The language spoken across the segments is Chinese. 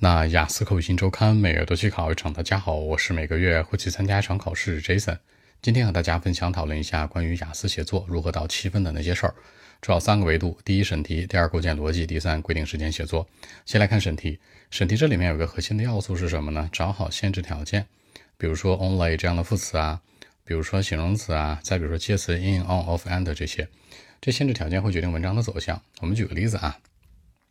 那雅思口语新周刊每月都去考一场。大家好，我是每个月会去参加一场考试 Jason。今天和大家分享讨论一下关于雅思写作如何到七分的那些事儿，主要三个维度：第一，审题；第二，构建逻辑；第三，规定时间写作。先来看审题。审题这里面有个核心的要素是什么呢？找好限制条件，比如说 only 这样的副词啊，比如说形容词啊，再比如说介词 in、on、of、and 这些，这限制条件会决定文章的走向。我们举个例子啊。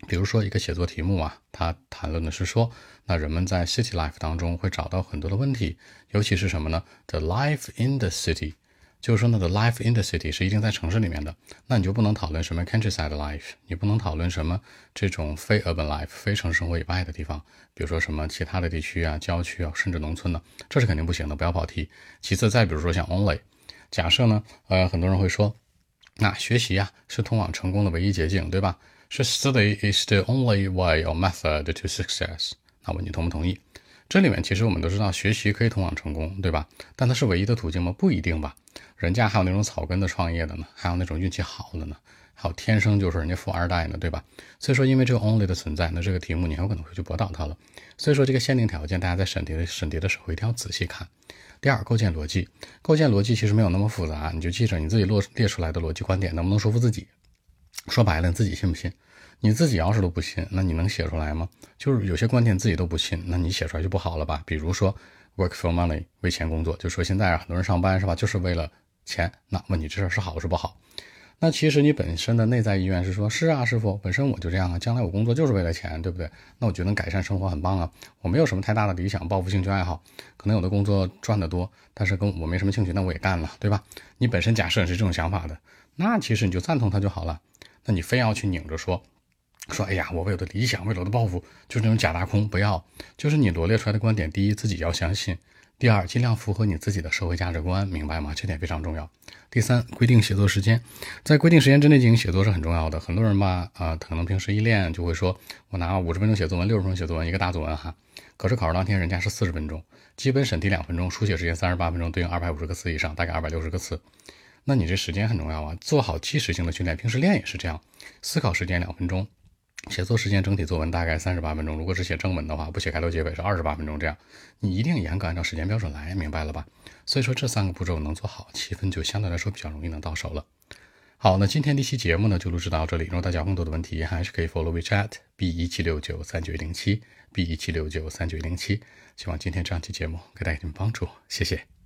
比如说一个写作题目啊，它谈论的是说，那人们在 city life 当中会找到很多的问题，尤其是什么呢？The life in the city，就是说呢，the life in the city 是一定在城市里面的，那你就不能讨论什么 countryside life，你不能讨论什么这种非 urban life，非城市生活以外的地方，比如说什么其他的地区啊、郊区啊，甚至农村呢，这是肯定不行的，不要跑题。其次，再比如说像 only，假设呢，呃，很多人会说，那学习呀是通往成功的唯一捷径，对吧？是 study is the only way or method to success。那问你同不同意？这里面其实我们都知道，学习可以通往成功，对吧？但它是唯一的途径吗？不一定吧。人家还有那种草根的创业的呢，还有那种运气好的呢，还有天生就是人家富二代呢，对吧？所以说，因为这个 only 的存在，那这个题目你很有可能会去驳倒它了。所以说，这个限定条件，大家在审题的审题的时候一定要仔细看。第二，构建逻辑。构建逻辑其实没有那么复杂，你就记着你自己落列出来的逻辑观点能不能说服自己。说白了，你自己信不信？你自己要是都不信，那你能写出来吗？就是有些观点自己都不信，那你写出来就不好了吧？比如说 work for money，为钱工作，就说现在很多人上班是吧，就是为了钱。那问你这事是好是不好？那其实你本身的内在意愿是说，是啊，师傅，本身我就这样啊，将来我工作就是为了钱，对不对？那我觉得能改善生活很棒啊，我没有什么太大的理想、抱负、兴趣爱好，可能有的工作赚得多，但是跟我没什么兴趣，那我也干了，对吧？你本身假设是这种想法的，那其实你就赞同他就好了。那你非要去拧着说，说哎呀，我为我的理想，为了我的抱负，就是那种假大空，不要。就是你罗列出来的观点，第一自己要相信，第二尽量符合你自己的社会价值观，明白吗？这点非常重要。第三，规定写作时间，在规定时间之内进行写作是很重要的。很多人吧，啊，可能平时一练就会说，我拿五十分钟写作文，六十分钟写作文，一个大作文哈。可是考试当天人家是四十分钟，基本审题两分钟，书写时间三十八分钟，对应二百五十个词以上，大概二百六十个词。那你这时间很重要啊，做好即时性的训练，平时练也是这样。思考时间两分钟，写作时间整体作文大概三十八分钟。如果是写正文的话，不写开头结尾是二十八分钟。这样你一定严格按照时间标准来，明白了吧？所以说这三个步骤能做好，七分就相对来说比较容易能到手了。好，那今天这期节目呢就录制到这里。如果大家有更多的问题，还是可以 follow WeChat B 一七六九三九零七 B 一七六九三九零七。希望今天这样期节目给大家一点帮助，谢谢。